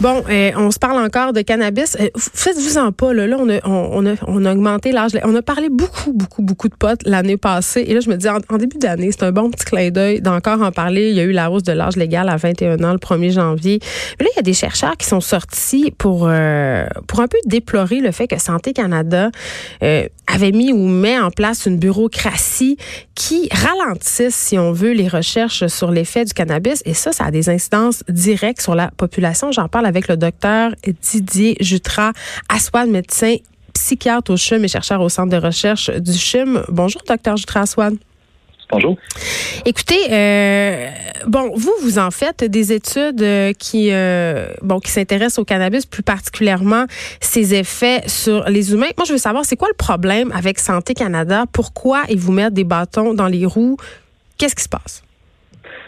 Bon, euh, on se parle encore de cannabis. Euh, Faites-vous-en pas, là. Là, on a, on, a, on a augmenté l'âge. On a parlé beaucoup, beaucoup, beaucoup de potes l'année passée. Et là, je me dis, en, en début d'année, c'est un bon petit clin d'œil d'encore en parler. Il y a eu la hausse de l'âge légal à 21 ans le 1er janvier. Mais là, il y a des chercheurs qui sont sortis pour, euh, pour un peu déplorer le fait que Santé Canada euh, avait mis ou met en place une bureaucratie qui ralentisse, si on veut, les recherches sur l'effet du cannabis. Et ça, ça a des incidences directes sur la population. J'en parle avec le docteur Didier Jutras, Aswad, médecin psychiatre au CHUM et chercheur au centre de recherche du CHUM. Bonjour, docteur Jutras Aswad. Bonjour. Écoutez, euh, bon, vous, vous en faites des études euh, qui, euh, bon, qui s'intéressent au cannabis, plus particulièrement ses effets sur les humains. Moi, je veux savoir, c'est quoi le problème avec Santé Canada? Pourquoi ils vous mettent des bâtons dans les roues? Qu'est-ce qui se passe?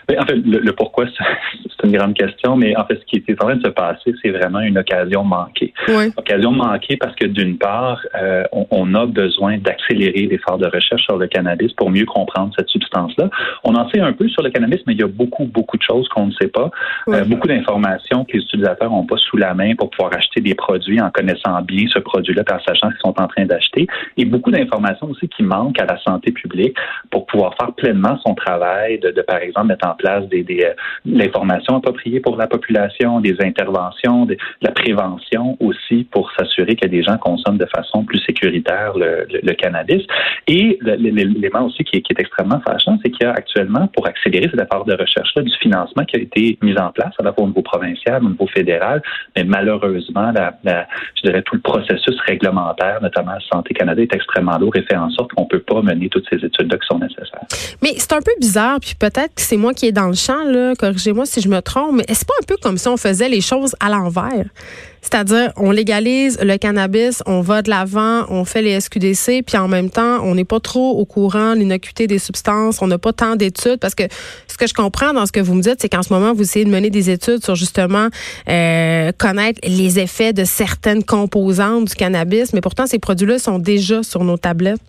Mais en fait, le, le pourquoi, c'est une grande question, mais en fait, ce qui est en train de se passer, c'est vraiment une occasion manquée. Oui. Occasion manquée parce que d'une part, euh, on, on, a besoin d'accélérer l'effort de recherche sur le cannabis pour mieux comprendre cette substance-là. On en sait un peu sur le cannabis, mais il y a beaucoup, beaucoup de choses qu'on ne sait pas. Oui. Euh, beaucoup d'informations que les utilisateurs n'ont pas sous la main pour pouvoir acheter des produits en connaissant bien ce produit-là, en sachant ce qu'ils sont en train d'acheter. Et beaucoup d'informations aussi qui manquent à la santé publique pour pouvoir faire pleinement son travail de, de par exemple, mettre en place des, des euh, l'information appropriée pour la population, des interventions, de, la prévention aussi pour s'assurer que des gens consomment de façon plus sécuritaire le, cannabis. Et l'élément aussi qui est, extrêmement fâchant, c'est qu'il y a actuellement, pour accélérer cet effort de recherche-là, du financement qui a été mis en place à la fois au niveau provincial, au niveau fédéral, mais malheureusement, je dirais tout le processus réglementaire, notamment Santé Canada, est extrêmement lourd et fait en sorte qu'on peut pas mener toutes ces études-là qui sont nécessaires. Mais c'est un peu bizarre, puis peut-être que c'est moi qui est dans le champ, là, corrigez-moi si je me trompe, mais est-ce pas un peu comme si on faisait les choses à l'envers? C'est-à-dire, on légalise le cannabis, on va de l'avant, on fait les SQDC, puis en même temps, on n'est pas trop au courant de l'innocuité des substances, on n'a pas tant d'études, parce que ce que je comprends dans ce que vous me dites, c'est qu'en ce moment, vous essayez de mener des études sur justement euh, connaître les effets de certaines composantes du cannabis, mais pourtant, ces produits-là sont déjà sur nos tablettes.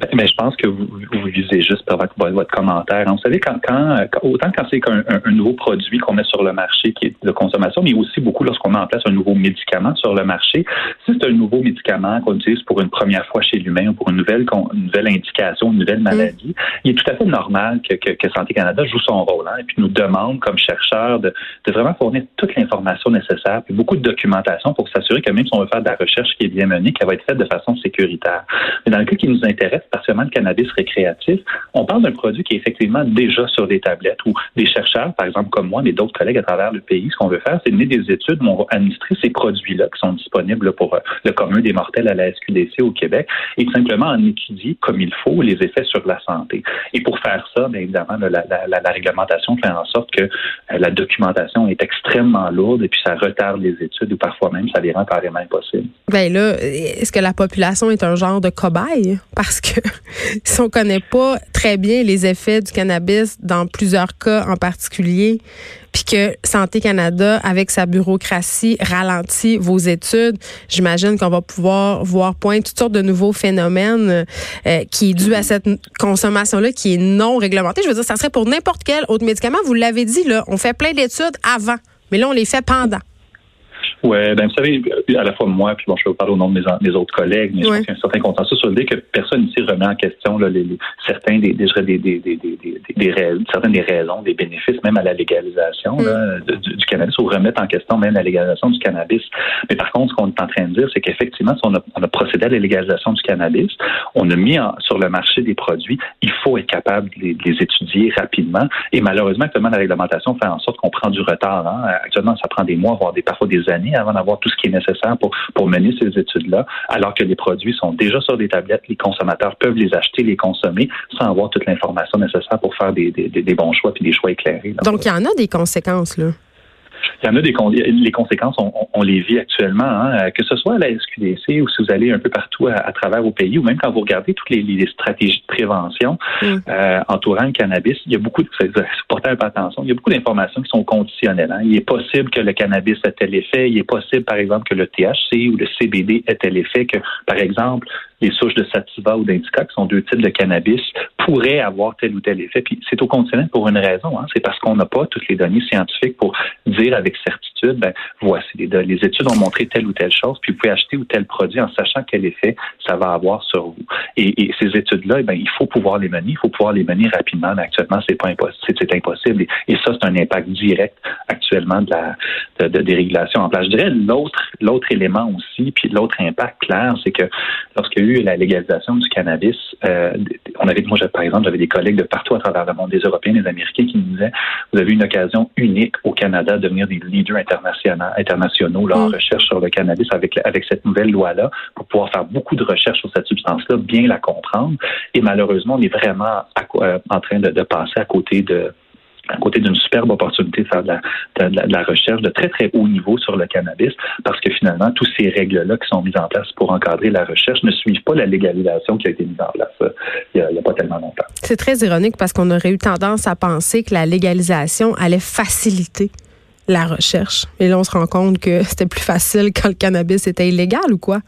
Mais ben, je pense que vous, vous visez juste par votre, votre commentaire. Vous savez, quand, quand, autant quand c'est un, un, nouveau produit qu'on met sur le marché qui est de consommation, mais aussi beaucoup lorsqu'on met en place un nouveau médicament sur le marché, si c'est un nouveau médicament qu'on utilise pour une première fois chez l'humain ou pour une nouvelle, une nouvelle indication, une nouvelle maladie, mmh. il est tout à fait normal que, que, que Santé Canada joue son rôle hein, et puis nous demande comme chercheurs de, de vraiment fournir toute l'information nécessaire puis beaucoup de documentation pour s'assurer que même si on veut faire de la recherche qui est bien menée, qu'elle va être faite de façon sécuritaire. Mais dans le cas qui nous intéresse, particulièrement le cannabis récréatif, on parle d'un produit qui est effectivement déjà sur des tablettes où des chercheurs, par exemple comme moi, mais d'autres collègues à travers le pays, ce qu'on veut faire, c'est mener des études où on va administrer ces produits-là qui sont disponibles pour le commun des mortels à la SQDC au Québec et simplement en étudier comme il faut les effets sur la santé. Et pour faire ça, bien évidemment, la réglementation fait en sorte que euh, la documentation est extrêmement lourde et puis ça retarde les études ou parfois même ça les rend carrément impossibles. Ben là, est-ce que la population est un genre de cobaye? Parce que si on connaît pas très bien les effets du cannabis dans plusieurs cas en particulier, puis que Santé Canada, avec sa bureaucratie, ralentit vos études, j'imagine qu'on va pouvoir voir point toutes sortes de nouveaux phénomènes euh, qui est dû à cette consommation-là qui est non réglementée. Je veux dire, ça serait pour n'importe quel autre médicament. Vous l'avez dit, là, on fait plein d'études avant, mais là, on les fait pendant. Oui, ben vous savez, à la fois moi, puis bon, je vais vous parler au nom de mes, mes autres collègues, mais ouais. je pense qu'il y a un certain consensus sur l'idée que personne ici remet en question là, les, les, certains des, des, des, des, des, des, des, certaines des raisons, des bénéfices, même à la légalisation mm. là, du, du, cannabis, ou remettre en question même la légalisation du cannabis. Mais par contre, ce qu'on est en train de dire, c'est qu'effectivement, si on a, on a procédé à la légalisation du cannabis, on a mis en, sur le marché des produits, il faut être capable de les, de les étudier rapidement. Et malheureusement, actuellement, la réglementation fait en sorte qu'on prend du retard. Hein. Actuellement, ça prend des mois, voire des, parfois des années avant d'avoir tout ce qui est nécessaire pour, pour mener ces études-là, alors que les produits sont déjà sur des tablettes, les consommateurs peuvent les acheter, les consommer, sans avoir toute l'information nécessaire pour faire des, des, des bons choix puis des choix éclairés. Donc, il y en a des conséquences, là. Il y en a des les conséquences, on, les vit actuellement, hein, que ce soit à la SQDC ou si vous allez un peu partout à, travers au pays, ou même quand vous regardez toutes les, stratégies de prévention mm. euh, entourant le cannabis, il y a beaucoup de, portez un peu attention, il y a beaucoup d'informations qui sont conditionnelles. Hein. Il est possible que le cannabis ait tel effet, il est possible, par exemple, que le THC ou le CBD ait tel effet que, par exemple, les souches de sativa ou d'indica, qui sont deux types de cannabis, pourraient avoir tel ou tel effet. Puis c'est au conditionnel pour une raison. Hein. C'est parce qu'on n'a pas toutes les données scientifiques pour dire avec certitude, ben, voici les, les études ont montré telle ou telle chose, puis vous pouvez acheter ou tel produit en sachant quel effet ça va avoir sur vous. Et, ces études-là, eh ben, il faut pouvoir les mener, il faut pouvoir les mener rapidement. Mais actuellement, c'est pas impossible. Et, ça, c'est un impact direct actuellement de la de, des régulations en place. Je dirais l'autre l'autre élément aussi, puis l'autre impact clair, c'est que lorsqu'il y a eu la légalisation du cannabis, euh, on avait, moi, par exemple, j'avais des collègues de partout à travers le monde, des Européens, des Américains, qui nous disaient, vous avez une occasion unique au Canada de devenir des leaders internationaux, internationaux là, en mm. recherche sur le cannabis avec, avec cette nouvelle loi-là, pour pouvoir faire beaucoup de recherches sur cette substance-là, bien la comprendre. Et malheureusement, on est vraiment euh, en train de passer à côté de à côté d'une superbe opportunité de faire de la, recherche de très, très haut niveau sur le cannabis, parce que finalement, tous ces règles-là qui sont mises en place pour encadrer la recherche ne suivent pas la légalisation qui a été mise en place euh, il n'y a, pas tellement longtemps. C'est très ironique parce qu'on aurait eu tendance à penser que la légalisation allait faciliter la recherche. Et là, on se rend compte que c'était plus facile quand le cannabis était illégal ou quoi?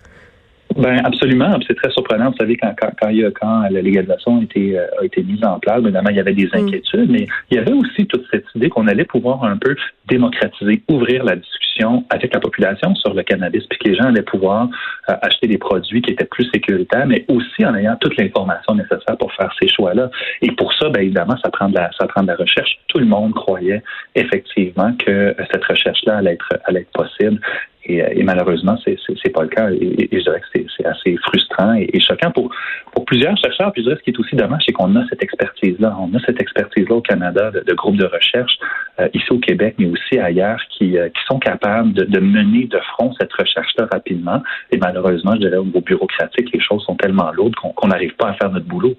Ben absolument. C'est très surprenant. Vous savez, quand, quand, quand, il y a, quand la légalisation a été, euh, a été mise en place, évidemment, il y avait des mm. inquiétudes, mais il y avait aussi toute cette idée qu'on allait pouvoir un peu démocratiser, ouvrir la discussion avec la population sur le cannabis, puis que les gens allaient pouvoir euh, acheter des produits qui étaient plus sécuritaires, mais aussi en ayant toute l'information nécessaire pour faire ces choix-là. Et pour ça, bien évidemment, ça prend de la, ça prend de la recherche. Tout le monde croyait effectivement que euh, cette recherche-là allait être, allait être possible. Et, et malheureusement, c'est n'est pas le cas. Et, je dirais que c'est assez frustrant et, choquant pour, pour plusieurs chercheurs. Puis je dirais ce qui est aussi dommage, c'est qu'on a cette expertise-là. On a cette expertise-là au Canada de, groupes de recherche euh, ici au Québec, mais aussi ailleurs, qui, euh, qui sont capables de, de, mener de front cette recherche-là rapidement. Et malheureusement, je dirais au niveau bureaucratique, les choses sont tellement lourdes qu'on n'arrive pas à faire notre boulot.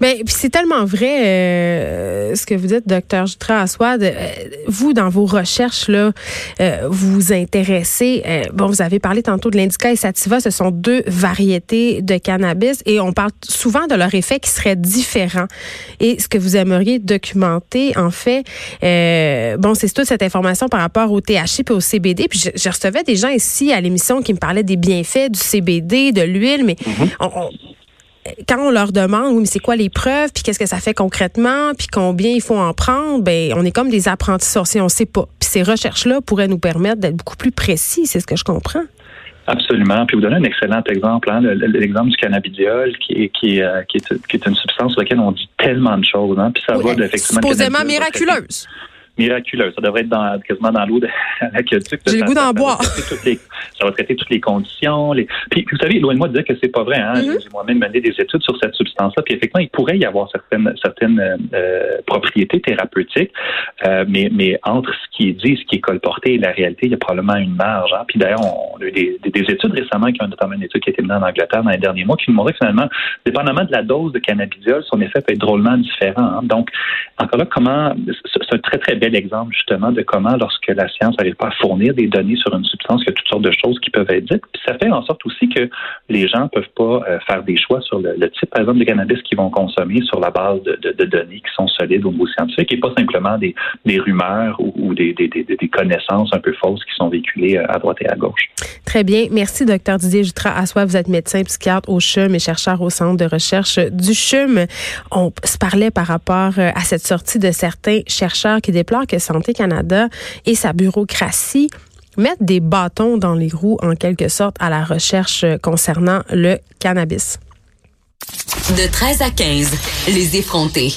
Mais c'est tellement vrai euh, ce que vous dites, docteur Jutra Aswad. Euh, vous, dans vos recherches, là, euh, vous vous intéressez. bon, vous avez parlé tantôt de l'indica et sativa. Ce sont deux variétés de cannabis et on parle souvent de leur effet qui serait différent. Et ce que vous aimeriez documenter, en fait, bon, c'est toute cette information par rapport au THC et au CBD. Puis je, recevais des gens ici à l'émission qui me parlaient des bienfaits du CBD, de l'huile, mais mm-hmm. on quand on leur demande, oui, mais c'est quoi les preuves, puis qu'est-ce que ça fait concrètement, puis combien il faut en prendre, ben on est comme des apprentis sorciers, on sait pas. Puis ces recherches-là pourraient nous permettre d'être beaucoup plus précis, c'est ce que je comprends. Absolument. Puis vous donner un excellent exemple, hein, l'exemple du cannabidiol, qui est, qui, est, qui, est, une substance sur laquelle on dit tellement de choses. Hein, puis ça va effectivement. Supposément miraculeuse miraculeuse. Ça devrait être dans, quasiment dans l'eau de l'aqueduc. J'ai le goût d'en boire. Ça va traiter toutes les conditions. Les... Puis, vous savez, loin de moi de dire que c'est pas vrai. Hein? Mm-hmm. J'ai moi-même mené des études sur cette substance-là. Puis effectivement, il pourrait y avoir certaines, certaines euh, propriétés thérapeutiques, euh, mais, mais entre ce qui est dit, ce qui est colporté et la réalité, il y a probablement une marge. Hein? Puis d'ailleurs, on, a eu des, des, études récemment, qui ont notamment une étude qui a été menée en Angleterre dans les derniers mois, qui nous montrait que finalement, dépendamment de la dose de cannabidiol, son effet peut être drôlement différent. Hein? Donc, encore là, comment c'est un très, très bel exemple justement de comment, lorsque la science n'arrive pas à fournir des données sur une substance, a toutes sortes de choses qui peuvent être dites. Puis ça fait en sorte aussi que les gens peuvent pas euh, faire des choix sur le, type, par exemple, de cannabis qu'ils vont consommer sur la base de, données qui sont solides au niveau scientifique et pas simplement des, rumeurs ou, des, connaissances un peu fausses qui sont véhiculées euh, à droite et à gauche. Très bien. Merci, docteur Didier Jutra. Assois, vous êtes médecin psychiatre au CHUM et chercheur au Centre de recherche du CHUM. On se parlait par rapport euh, à cette sortie de certains chercheurs qui déplorent que Santé Canada et sa bureaucratie mettent des bâtons dans les roues, en quelque sorte, à la recherche concernant le cannabis. De 13 à 15, les effrontés.